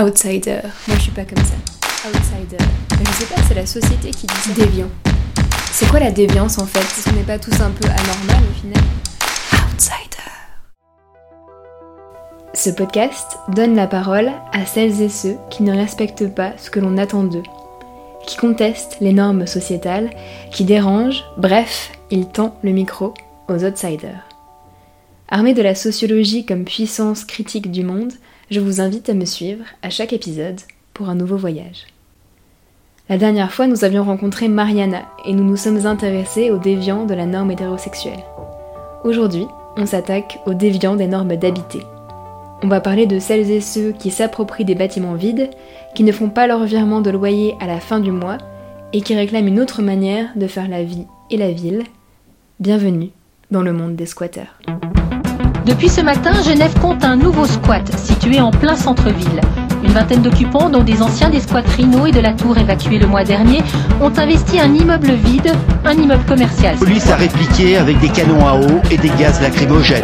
Outsider. Moi, je suis pas comme ça. Outsider. Je sais pas, c'est la société qui dit ça. Déviant. C'est quoi la déviance en fait? Est-ce qu'on n'est pas tous un peu anormal au final Outsider. Ce podcast donne la parole à celles et ceux qui ne respectent pas ce que l'on attend d'eux, qui contestent les normes sociétales, qui dérangent, bref, il tend le micro aux outsiders. Armé de la sociologie comme puissance critique du monde, je vous invite à me suivre à chaque épisode pour un nouveau voyage. La dernière fois, nous avions rencontré Mariana et nous nous sommes intéressés aux déviants de la norme hétérosexuelle. Aujourd'hui, on s'attaque aux déviants des normes d'habiter. On va parler de celles et ceux qui s'approprient des bâtiments vides, qui ne font pas leur virement de loyer à la fin du mois et qui réclament une autre manière de faire la vie et la ville. Bienvenue dans le monde des squatteurs. Depuis ce matin, Genève compte un nouveau squat situé en plein centre-ville. Une vingtaine d'occupants, dont des anciens des squats Rhino et de la tour évacués le mois dernier, ont investi un immeuble vide, un immeuble commercial. La police a répliqué avec des canons à eau et des gaz lacrymogènes.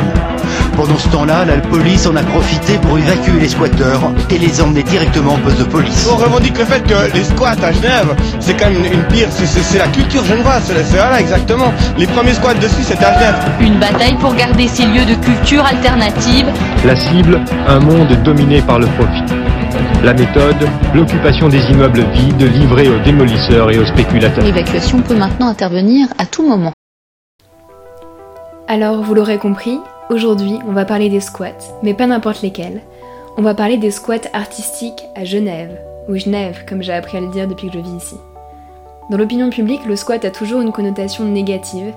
Pendant ce temps-là, la police en a profité pour évacuer les squatteurs et les emmener directement au poste de police. On revendique le fait que les squats à Genève, c'est quand même une, une pire, c'est- c'est c'est la culture genevoise, c'est c'est- voilà exactement. Les premiers squats dessus, c'était à Genève. Une bataille pour garder ces lieux de culture alternative. La cible, un monde dominé par le profit. La méthode, l'occupation des immeubles vides livrés aux démolisseurs et aux spéculateurs. L'évacuation peut maintenant intervenir à tout moment. Alors, vous l'aurez compris, aujourd'hui, on va parler des squats, mais pas n'importe lesquels. On va parler des squats artistiques à Genève, ou Genève, comme j'ai appris à le dire depuis que je vis ici. Dans l'opinion publique, le squat a toujours une connotation négative.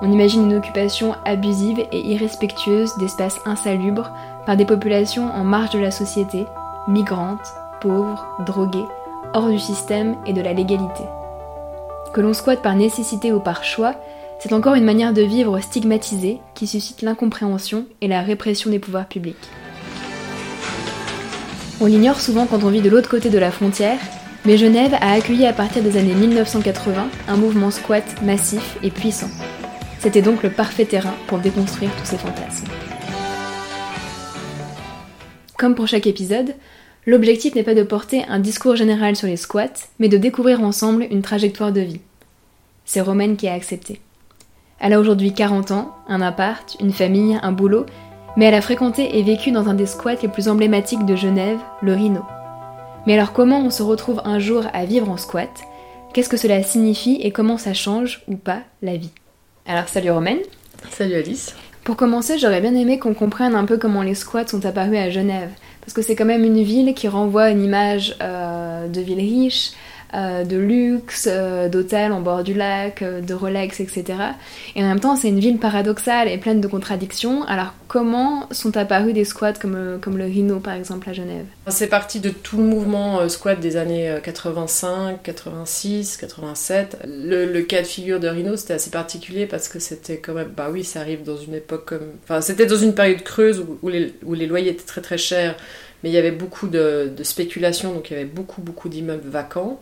On imagine une occupation abusive et irrespectueuse d'espaces insalubres par des populations en marge de la société, migrantes, pauvres, droguées, hors du système et de la légalité. Que l'on squatte par nécessité ou par choix, c'est encore une manière de vivre stigmatisée qui suscite l'incompréhension et la répression des pouvoirs publics. On l'ignore souvent quand on vit de l'autre côté de la frontière, mais Genève a accueilli à partir des années 1980 un mouvement squat massif et puissant. C'était donc le parfait terrain pour déconstruire tous ces fantasmes. Comme pour chaque épisode, l'objectif n'est pas de porter un discours général sur les squats, mais de découvrir ensemble une trajectoire de vie. C'est Romaine qui a accepté. Elle a aujourd'hui 40 ans, un appart, une famille, un boulot, mais elle a fréquenté et vécu dans un des squats les plus emblématiques de Genève, le Rhino. Mais alors comment on se retrouve un jour à vivre en squat? Qu'est-ce que cela signifie et comment ça change ou pas la vie? Alors salut Romaine Salut Alice. Pour commencer, j'aurais bien aimé qu'on comprenne un peu comment les squats sont apparus à Genève. Parce que c'est quand même une ville qui renvoie une image euh, de ville riche, euh, de luxe, euh, d'hôtels en bord du lac, euh, de Rolex, etc. Et en même temps, c'est une ville paradoxale et pleine de contradictions. Alors, comment sont apparus des squats comme, comme le Rhino, par exemple, à Genève? C'est parti de tout le mouvement squat des années euh, 85, 86, 87. Le, cas de figure de Rhino, c'était assez particulier parce que c'était quand même... Bah oui, ça arrive dans une époque comme... Enfin, c'était dans une période creuse où, où les, où les loyers étaient très très chers, mais il y avait beaucoup de, de spéculation, donc il y avait beaucoup beaucoup d'immeubles vacants.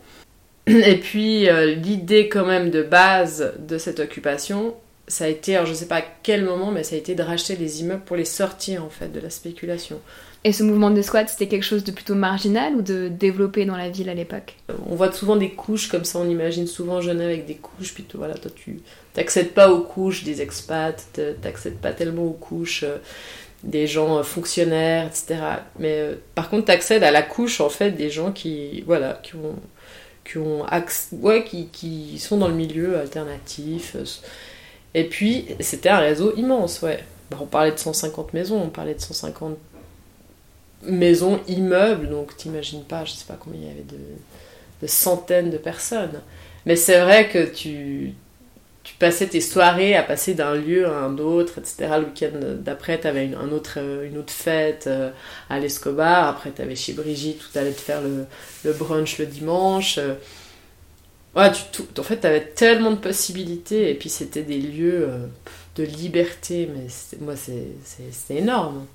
Et puis euh, l'idée quand même de base de cette occupation, ça a été, alors je sais pas à quel moment, mais ça a été de racheter les immeubles pour les sortir en fait de la spéculation. Et ce mouvement de squat, c'était quelque chose de plutôt marginal ou de développé dans la ville à l'époque? On voit souvent des couches comme ça, on imagine souvent Genève avec des couches, puis voilà, toi tu t'accèdes pas aux couches des expats, te- t'accèdes pas tellement aux couches euh, des gens euh, fonctionnaires, etc. Mais euh, par contre, t'accèdes à la couche en fait des gens qui, voilà, qui ont, qui ont ouais, qui, qui sont dans le milieu alternatif. euh, Et puis, c'était un réseau immense, ouais. Bah, on parlait de 150 maisons, on parlait de 150 maisons, immeubles, donc t'imagines pas, je sais pas combien il y avait de, de centaines de personnes. Mais c'est vrai que tu passais tes soirées à passer d'un lieu à un autre, etc. Le week-end d'après, t'avais une, un autre, euh, une autre fête euh, à l'Escobar, après t'avais chez Brigitte où t'allais te faire le, brunch le dimanche. euh. Ouais, tu, tout- en fait, t'avais tellement de possibilités, et puis c'était des lieux de liberté, mais moi, c'est- c'est- énorme.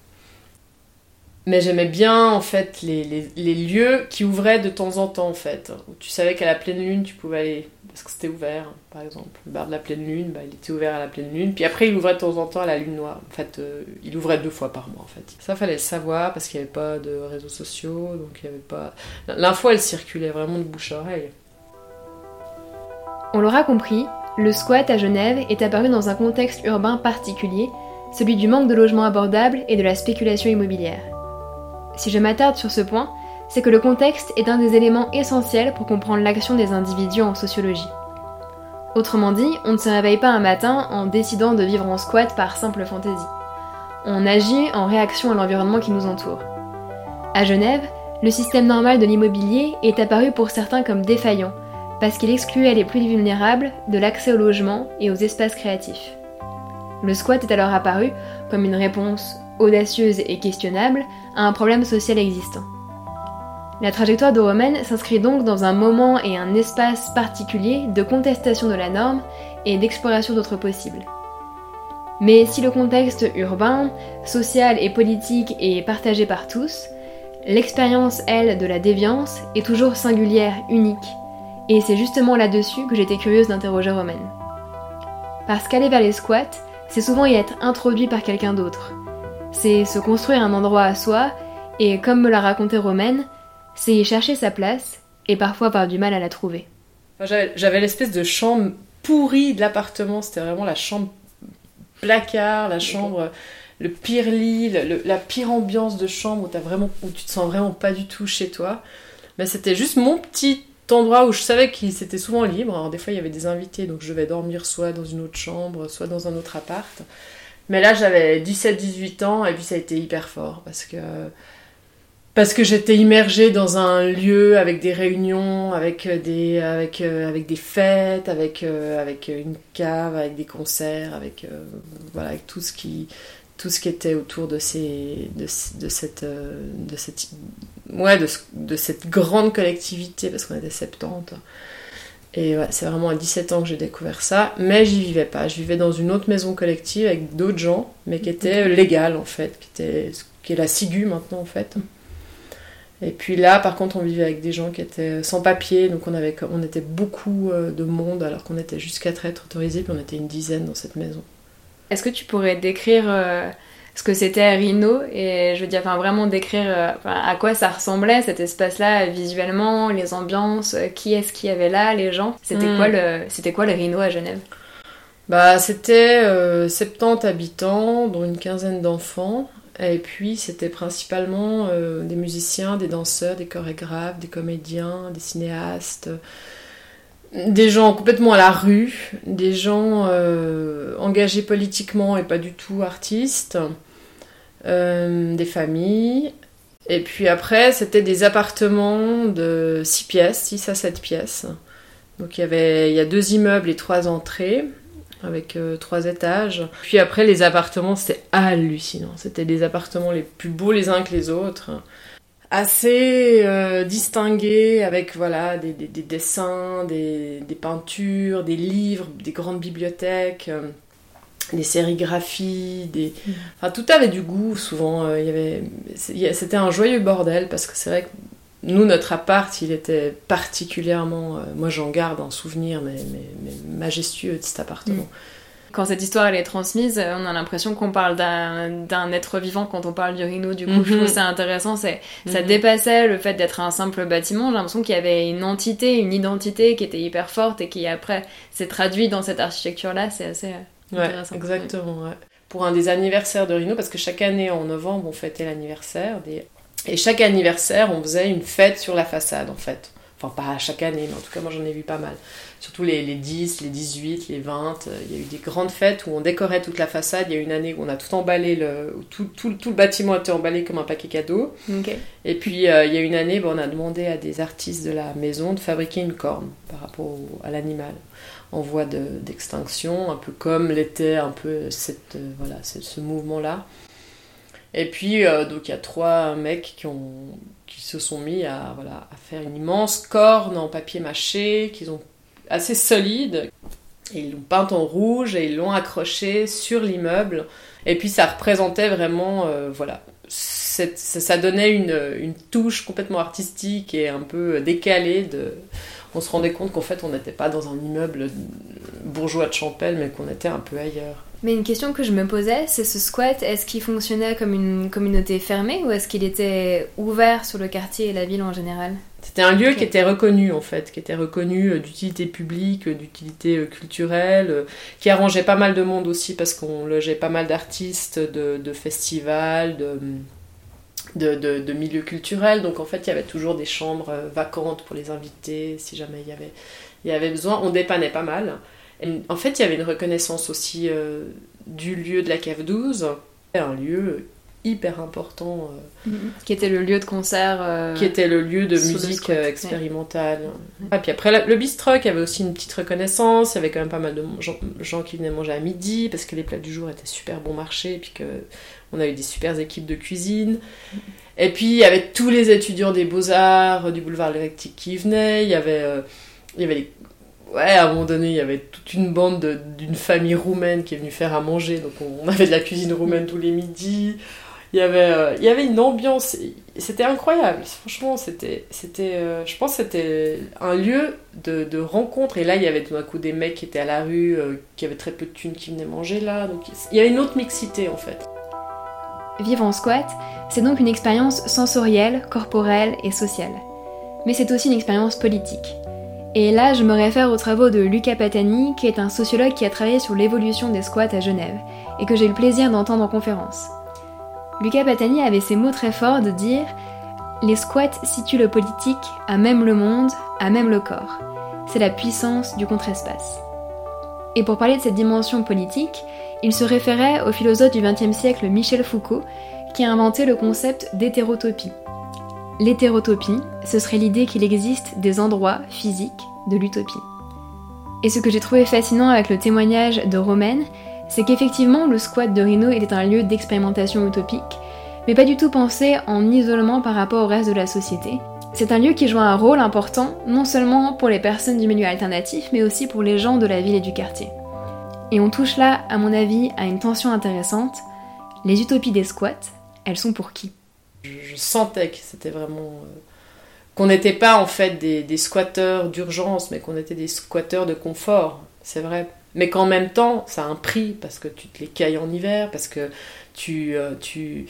Mais j'aimais bien en fait les, les, lieux qui ouvraient de temps en temps en fait. Où tu savais qu'à la pleine lune tu pouvais aller parce que c'était ouvert. Par exemple, le bar de la pleine lune, bah, il était ouvert à la pleine lune. Puis après il ouvrait de temps en temps à la lune noire. En fait, euh, il ouvrait deux fois par mois en fait. Ça fallait le savoir parce qu'il n'y avait pas de réseaux sociaux, donc il y avait pas. L'info elle circulait vraiment de bouche à oreille. On l'aura compris, le squat à Genève est apparu dans un contexte urbain particulier, celui du manque de logements abordables et de la spéculation immobilière. Si je m'attarde sur ce point, c'est que le contexte est un des éléments essentiels pour comprendre l'action des individus en sociologie. Autrement dit, on ne se réveille pas un matin en décidant de vivre en squat par simple fantaisie. On agit en réaction à l'environnement qui nous entoure. À Genève, le système normal de l'immobilier est apparu pour certains comme défaillant, parce qu'il excluait les plus vulnérables de l'accès au logement et aux espaces créatifs. Le squat est alors apparu comme une réponse audacieuse et questionnable à un problème social existant. La trajectoire de Romaine s'inscrit donc dans un moment et un espace particulier de contestation de la norme et d'exploration d'autres possibles. Mais si le contexte urbain, social et politique est partagé par tous, l'expérience, elle, de la déviance est toujours singulière, unique, et c'est justement là-dessus que j'étais curieuse d'interroger Romaine. Parce qu'aller vers les squats, c'est souvent y être introduit par quelqu'un d'autre, c'est se construire un endroit à soi, et comme me l'a raconté Romaine, c'est y chercher sa place, et parfois avoir du mal à la trouver. J'avais l'espèce de chambre pourrie de l'appartement, c'était vraiment la chambre placard, la chambre, le pire lit, la pire ambiance de chambre où, as vraiment, où tu te sens vraiment pas du tout chez toi. Mais c'était juste mon petit endroit où je savais qu'il c'était souvent libre. Alors des fois il y avait des invités, donc je devais dormir soit dans une autre chambre, soit dans un autre appart. Mais là, j'avais 17-18 ans et puis ça a été hyper fort parce que parce que j'étais immergée dans un lieu avec des réunions, avec des avec euh, avec des fêtes, avec euh, avec une cave, avec des concerts, avec euh, voilà, avec tout ce qui tout ce qui était autour de ces de, de cette de cette ouais de, de cette grande collectivité parce qu'on était 70 et c'est vraiment à 17 ans que j'ai découvert ça, mais j'y vivais pas. Je vivais dans une autre maison collective avec d'autres gens, mais qui était légale en fait, qui, qui est la SIGU maintenant en fait. Et puis là, par contre, on vivait avec des gens qui étaient sans papier, donc on, avait, on était beaucoup euh, de monde, alors qu'on était quatre être autorisés, puis on était une dizaine dans cette maison. Est-ce que tu pourrais décrire euh, ce que c'était Rhino et je veux dire enfin vraiment décrire euh, à quoi ça ressemblait cet espace-là visuellement, les ambiances, euh, qui est-ce qu'il y avait là, les gens. C'était quoi hmm. le c'était quoi le Rhino à Genève? Bah c'était 70 euh, habitants dont une quinzaine d'enfants et puis c'était principalement des musiciens, des danseurs, des chorégraphes, des comédiens, des cinéastes des gens complètement à la rue, des gens engagés politiquement et pas du tout artistes, des familles. Et puis après, c'était des appartements de 6 pièces, 6 à 7 pièces. Donc il y avait il y a deux immeubles et trois entrées avec euh, trois étages. Puis après, les appartements, c'était hallucinant. C'était des appartements les plus beaux les uns que les autres. Assez euh, distingués avec voilà des, des, dessins, des, des, peintures, des livres, des grandes bibliothèques des sérigraphies, des... Mm. Enfin, tout avait du goût, souvent. Euh, il y avait... C'était un joyeux bordel, parce que c'est vrai que nous, notre appart, il était particulièrement... Euh, moi, j'en garde un souvenir, mais, mais, majestueux de cet appartement. Mm. Quand cette histoire elle est transmise, on a l'impression qu'on parle d'un être vivant quand on parle du Rhino. Du coup, je trouve mm-hmm. ça intéressant. Ça mm-hmm. dépassait le fait d'être un simple bâtiment. J'ai l'impression qu'il y avait une entité, une identité qui était hyper forte et qui après s'est traduite dans cette architecture-là. C'est assez Ouais, exactement. Ouais. Pour un des anniversaires de Rhino, parce que chaque année en novembre, on fêtait l'anniversaire. Des... Et chaque anniversaire, on faisait une fête sur la façade, en fait. Enfin, pas chaque année, mais en tout cas, moi j'en ai vu pas mal. Surtout les, les 10, les 18, les 20. Euh, il y a eu des grandes fêtes où on décorait toute la façade. Il y a eu une année où on a tout emballé, le, tout, tout, tout, le bâtiment a été emballé comme un paquet cadeau. Et puis, euh, il y a une année, on a demandé à des artistes de la maison de fabriquer une corne par rapport à l'animal en voie d'extinction, un peu comme l'était un peu cette, euh, voilà, ce mouvement-là. Et puis, euh, donc il y a trois mecs qui, ont, qui se sont mis à, voilà, à faire une immense corne en papier mâché, qu'ils ont assez solide. Et ils l'ont peinte en rouge et ils l'ont accroché sur l'immeuble. Et puis ça représentait vraiment, euh, voilà, ça donnait une, une, touche complètement artistique et un peu décalée. De... On se rendait compte qu'en fait, on n'était pas dans un immeuble bourgeois de Champel, mais qu'on était un peu ailleurs. Mais une question que je me posais, c'est ce squat, est-ce qu'il fonctionnait comme une communauté fermée ou est-ce qu'il était ouvert sur le quartier et la ville en général? C'était un lieu qui était reconnu en fait, qui était reconnu euh, d'utilité publique, euh, d'utilité euh, culturelle, qui arrangeait pas mal de monde aussi parce qu'on logeait pas mal d'artistes, de, festivals, de, de, de, milieux culturels. Donc en fait, il y avait toujours des chambres vacantes pour les invités si jamais il y avait, il y avait besoin. On dépannait pas mal en fait, il y avait une reconnaissance aussi euh, du lieu de la cave 12, un lieu hyper important. Euh, mhm. Qui était le lieu de concert. Euh, qui était le lieu de musique expérimentale. Et ah, puis après, le bistrot avait aussi une petite reconnaissance. Il y avait quand même pas mal de gens, qui venaient manger à midi parce que les plats du jour étaient super bon marché et puis qu'on a eu des super équipes de cuisine. Et puis il y avait tous les étudiants des beaux-arts du boulevard Lérectique qui venaient. Il y avait, il y avait ouais, à un moment donné, il y avait toute une bande d'une famille roumaine qui est venue faire à manger. Donc on, avait de la cuisine roumaine tous les midis. Il y avait, euh, il y avait une ambiance, c'était incroyable. Franchement, c'était, c'était, euh, je pense que c'était un lieu de, de, rencontre. Et là, il y avait tout d'un coup des mecs qui étaient à la rue, euh, qui avaient très peu de thunes, qui venaient manger là. Donc il y a une autre mixité en fait. Vivre en squat, c'est donc une expérience sensorielle, corporelle et sociale. Mais c'est aussi une expérience politique. Et là, je me réfère aux travaux de Luca Patani, qui est un sociologue qui a travaillé sur l'évolution des squats à Genève, et que j'ai eu le plaisir d'entendre en conférence. Luca Patani avait ces mots très forts de dire Les squats situent le politique à même le monde, à même le corps. C'est la puissance du contre-espace. Et pour parler de cette dimension politique, il se référait au philosophe du XXe siècle Michel Foucault, qui a inventé le concept d'hétérotopie. L'hétérotopie, ce serait l'idée qu'il existe des endroits physiques de l'utopie. Et ce que j'ai trouvé fascinant avec le témoignage de Romaine, c'est qu'effectivement le squat de Rhino était un lieu d'expérimentation utopique, mais pas du tout pensé en isolement par rapport au reste de la société. C'est un lieu qui joue un rôle important, non seulement pour les personnes du milieu alternatif, mais aussi pour les gens de la ville et du quartier. Et on touche là, à mon avis, à une tension intéressante. Les utopies des squats, elles sont pour qui? Je, sentais que c'était vraiment. Euh, qu'on n'était pas en fait des, squatteurs d'urgence, mais qu'on était des squatteurs de confort, c'est vrai. Mais qu'en même temps, ça a un prix, parce que tu te les cailles en hiver, parce que tu, euh, tu,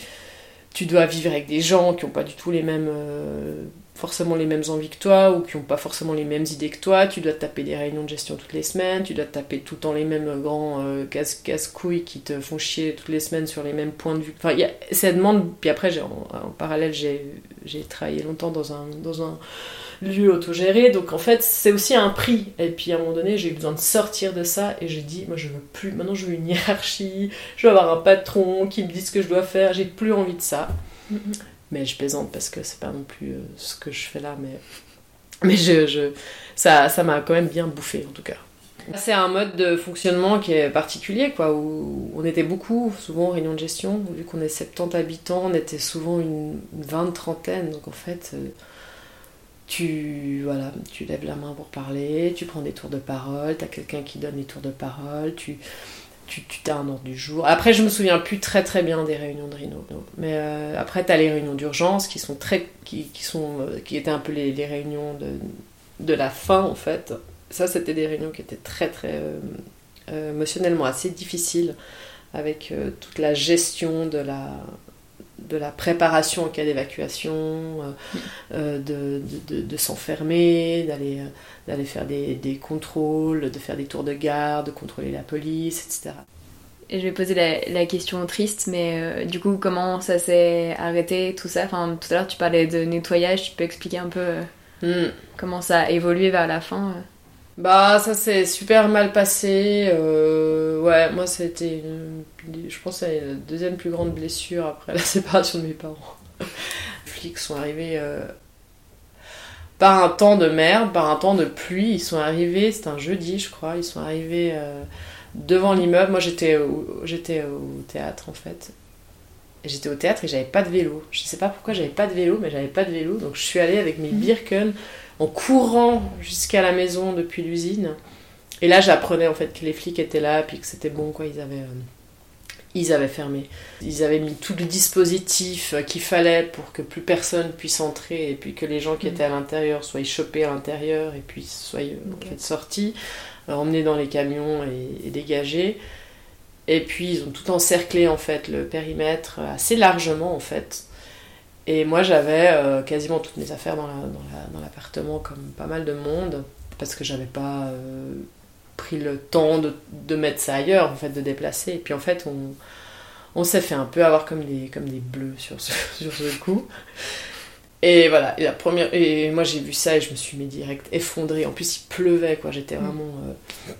dois vivre avec des gens qui n'ont pas du tout les mêmes. Euh, forcément les mêmes envies que toi ou qui n'ont pas forcément les mêmes idées que toi. Tu dois taper des réunions de gestion toutes les semaines, tu dois taper tout le temps les mêmes grands euh, casse-couilles qui te font chier toutes les semaines sur les mêmes points de vue. Enfin, y a cette demande. Puis après, en, parallèle, j'ai travaillé longtemps dans un, lieu autogéré. Donc en fait, c'est aussi un prix. Et puis à un moment donné, j'ai eu besoin de sortir de ça et j'ai dit, moi je veux plus. Maintenant, je veux une hiérarchie, je veux avoir un patron qui me dise ce que je dois faire. J'ai plus envie de ça. Mm-hmm. Mais je plaisante parce que c'est pas non plus euh, ce que je fais là, mais, mais je, je... ça m'a quand même bien bouffé en tout cas. C'est un mode de fonctionnement qui est particulier, quoi, où on était beaucoup, souvent en réunion de gestion, vu qu'on est 70 habitants, on était souvent une, vingt, trentaine, donc en fait, euh, tu, voilà, tu lèves la main pour parler, tu prends des tours de parole, tu as quelqu'un qui donne les tours de parole, tu, tu, tu as un ordre du jour. Après, je me souviens plus très très bien des réunions de Rhino. Mais euh, après, tu as les réunions d'urgence qui sont très. qui, qui sont, euh, qui étaient un peu les, les, réunions de, de la fin en fait. Ça, c'était des réunions qui étaient très très euh, émotionnellement assez difficiles avec toute la gestion de la, de la préparation en cas d'évacuation, de, de, de, de s'enfermer, d'aller d'aller faire des, des, contrôles, de faire des tours de garde, de contrôler la police, etc. Et je vais poser la, la question triste, mais euh, du coup, comment ça s'est arrêté, tout ça? Enfin, Tout à l'heure, tu parlais de nettoyage, tu peux expliquer un peu euh, hmm. comment ça a évolué vers la fin euh? Bah, ça s'est super mal passé. ouais, moi, c'était, je pense, c'est la deuxième plus grande blessure après la séparation de mes parents. Les flics sont arrivés par un temps de merde, par un temps de pluie. Ils sont arrivés, c'était un jeudi, je crois, ils sont arrivés euh, devant l'immeuble. Moi, j'étais j'étais au théâtre, en fait. J'étais au théâtre et j'avais pas de vélo. Je sais pas pourquoi j'avais pas de vélo, mais j'avais pas de vélo. Donc, je suis allée avec mes mhm. Birken en courant jusqu'à la maison depuis l'usine. Et là, j'apprenais, en fait, que les flics étaient là, puis que c'était bon, quoi. Ils avaient... Euh, ils avaient fermé. Ils avaient mis tout le dispositif qu'il fallait pour que plus personne puisse entrer et puis que les gens qui étaient à l'intérieur soient chopés à l'intérieur et puis soient en fait, sortis, euh, emmenés dans les camions et, dégagés. Et puis ils ont tout encerclé en fait le périmètre assez largement en fait. Et moi j'avais euh, quasiment toutes mes affaires dans, l'appartement comme pas mal de monde parce que j'avais pas euh, pris le temps de, de, mettre ça ailleurs, en fait, de déplacer. Et puis en fait, on, on s'est fait un peu avoir comme des, comme des bleus sur ce, sur ce coup. Et voilà, et la première, et moi j'ai vu ça et je me suis mis direct effondrée. En plus, il pleuvait, quoi. J'étais vraiment. Euh,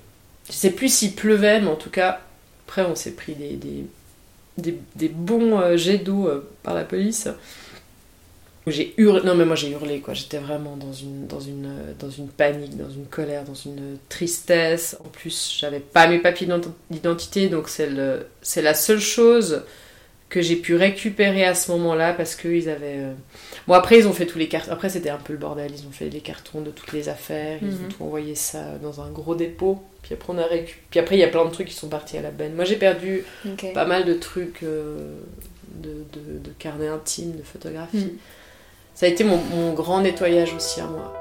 je sais plus s'il pleuvait, mais en tout cas, après, on s'est pris des, bons euh, jets d'eau euh, par la police. J'ai hurlé, non mais moi j'ai hurlé quoi, j'étais vraiment dans une, dans, une, une panique, dans une colère, dans une tristesse. En plus, j'avais pas mes papiers d'identité, donc c'est la seule chose que j'ai pu récupérer à ce moment-là parce qu'ils avaient. Euh, bon, après, ils ont fait tous les cartons. Après, c'était un peu le bordel. Ils ont fait les cartons de toutes les affaires. Ils ont mhm. tout envoyé ça dans un gros dépôt. Puis après, on a récup... Puis après, il y a plein de trucs qui sont partis à la benne. Moi, j'ai perdu pas mal de trucs euh, de, de, de, carnets intimes, de photographies. Mhm. Ça a été mon, grand nettoyage aussi à moi.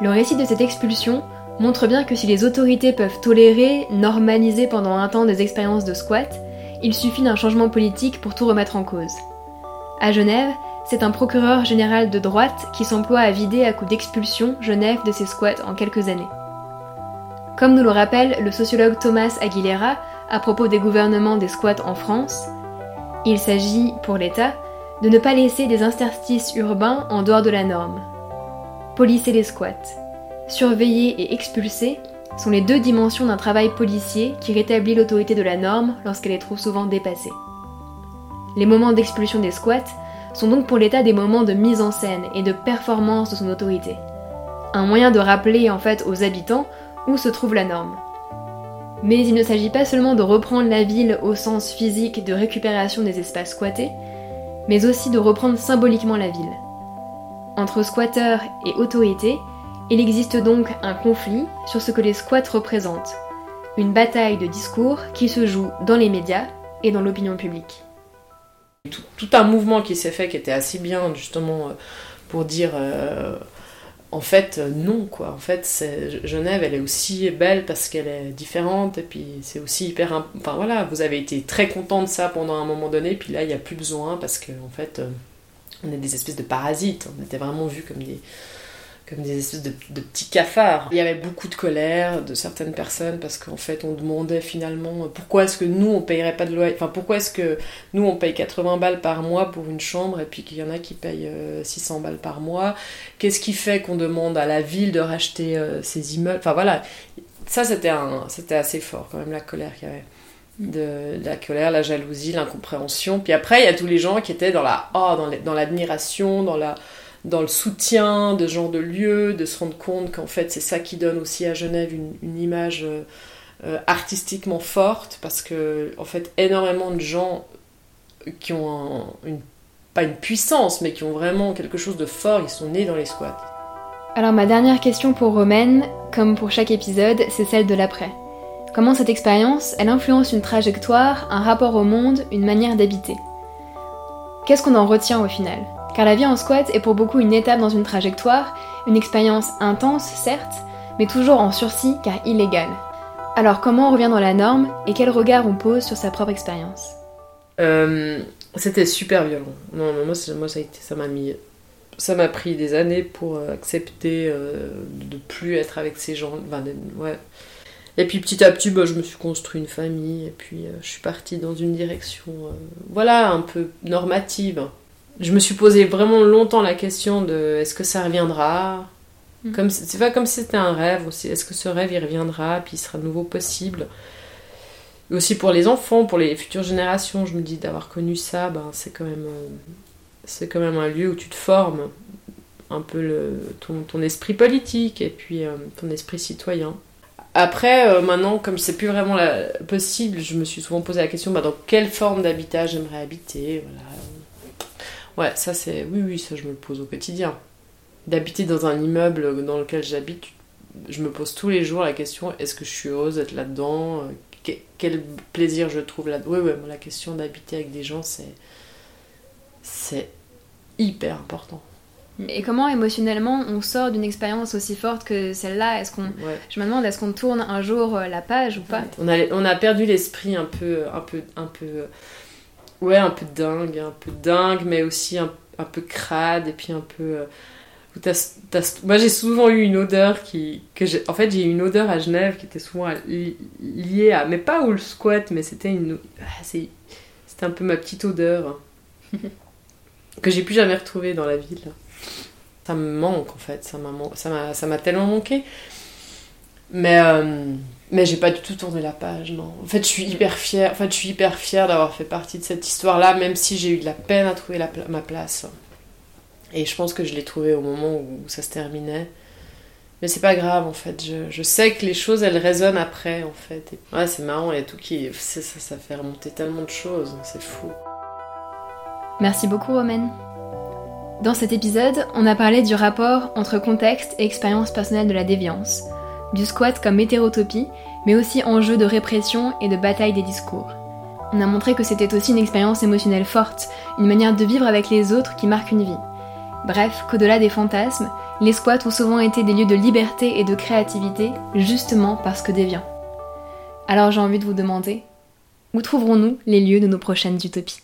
Le récit de cette expulsion montre bien que si les autorités peuvent tolérer, normaliser pendant un temps des expériences de squat, il suffit d'un changement politique pour tout remettre en cause. À Genève, c'est un procureur général de droite qui s'emploie à vider à coup d'expulsion Genève de ses squats en quelques années. Comme nous le rappelle le sociologue Thomas Aguilera à propos des gouvernements des squats en France, il s'agit, pour l'État, de ne pas laisser des interstices urbains en dehors de la norme. Polisser les squats, surveiller et expulser sont les deux dimensions d'un travail policier qui rétablit l'autorité de la norme lorsqu'elle est trop souvent dépassée. Les moments d'expulsion des squats sont donc pour l'État des moments de mise en scène et de performance de son autorité. Un moyen de rappeler en fait aux habitants où se trouve la norme. Mais il ne s'agit pas seulement de reprendre la ville au sens physique de récupération des espaces squattés, mais aussi de reprendre symboliquement la ville. Entre squatteurs et autorités, il existe donc un conflit sur ce que les squats représentent, une bataille de discours qui se joue dans les médias et dans l'opinion publique. Tout, un mouvement qui s'est fait qui était assez bien justement euh, pour dire euh, en fait, euh, non, quoi. En fait, Genève, elle est aussi belle parce qu'elle est différente, et puis c'est aussi hyper. Enfin voilà, vous avez été très content de ça pendant un moment donné, puis là, il n'y a plus besoin parce qu'en en fait, on est des espèces de parasites. On était vraiment vus comme des, comme des espèces de, petits cafards. Il y avait beaucoup de colère de certaines personnes parce qu'en fait on demandait finalement pourquoi est-ce que nous on payerait pas de loyer, enfin pourquoi est-ce que nous on paye 80 balles par mois pour une chambre et puis qu'il y en a qui payent 600 euh, balles par mois? Qu'est-ce qui fait qu'on demande à la ville de racheter euh, ces immeubles? Enfin voilà, ça c'était c'était assez fort quand même la colère qu'il y avait. De, la colère, la jalousie, l'incompréhension. Puis après, il y a tous les gens qui étaient dans la oh, dans l'admiration, dans la dans le soutien de genre de lieu, de se rendre compte qu'en fait c'est ça qui donne aussi à Genève une, image euh, euh, artistiquement forte, parce que en fait énormément de gens qui ont une, pas une puissance, mais qui ont vraiment quelque chose de fort, ils sont nés dans les squats. Alors ma dernière question pour Romaine, comme pour chaque épisode, c'est celle de l'après. Comment cette expérience, elle influence une trajectoire, un rapport au monde, une manière d'habiter? Qu'est-ce qu'on en retient au final? Car la vie en squat est pour beaucoup une étape dans une trajectoire, une expérience intense certes, mais toujours en sursis car illégale. Alors comment on revient dans la norme et quel regard on pose sur sa propre expérience? Euh, C'était super violent. Moi, ça, m'a mis, ça m'a pris des années pour euh, accepter euh, de plus être avec ces gens. Et puis petit à petit, bah, je me suis construit une famille et puis je suis partie dans une direction, voilà, un peu normative je me suis posé vraiment longtemps la question de est-ce que ça reviendra? Mm. comme c'est pas comme si c'était un rêve aussi est-ce que ce rêve il reviendra puis il sera de nouveau possible? Et aussi pour les enfants pour les futures générations je me dis d'avoir connu ça ben c'est quand même euh, c'est quand même un lieu où tu te formes un peu le, ton, ton esprit politique et puis euh, ton esprit citoyen après, euh, maintenant, comme c'est plus vraiment possible, je me suis souvent posé la question bah, dans quelle forme d'habitat j'aimerais habiter. Voilà. Ouais, ça c'est. Oui, oui, ça je me le pose au quotidien. D'habiter dans un immeuble dans lequel j'habite, je me pose tous les jours la question est-ce que je suis heureuse d'être là-dedans? Quel plaisir je trouve là. Oui, oui, la question d'habiter avec des gens, c'est. C'est hyper important. Et comment émotionnellement on sort d'une expérience aussi forte que celle-là? Est-ce qu'on, je me demande, est-ce qu'on tourne un jour euh, la page ou pas? On, a, on a perdu l'esprit un peu, un peu, un peu, ouais, un peu dingue, un peu dingue, mais aussi un, un peu crade et puis un peu. Euh, moi j'ai souvent eu une odeur qui que j'ai en fait j'ai eu une odeur à Genève qui était souvent liée à mais pas au squat mais c'était une ah, c'était un peu ma petite odeur que j'ai plus jamais retrouvée dans la ville ça me manque en fait, ça m'a, ça m'a, tellement manqué. Mais, euh, mais j'ai pas du tout tourné la page, non. En fait, je suis hyper fière, en fait, je suis hyper fière d'avoir fait partie de cette histoire-là, même si j'ai eu de la peine à trouver la, ma place. Et je pense que je l'ai trouvée au moment où ça se terminait. Mais c'est pas grave en fait, je, je, sais que les choses elles résonnent après en fait. ouais, c'est marrant, il y a tout qui. Ça, ça, ça fait remonter tellement de choses, c'est fou. Merci beaucoup, Romaine. Dans cet épisode, on a parlé du rapport entre contexte et expérience personnelle de la déviance, du squat comme hétérotopie, mais aussi enjeu de répression et de bataille des discours. On a montré que c'était aussi une expérience émotionnelle forte, une manière de vivre avec les autres qui marque une vie. Bref, qu'au-delà des fantasmes, les squats ont souvent été des lieux de liberté et de créativité, justement parce que déviants. Alors j'ai envie de vous demander, où trouverons-nous les lieux de nos prochaines utopies?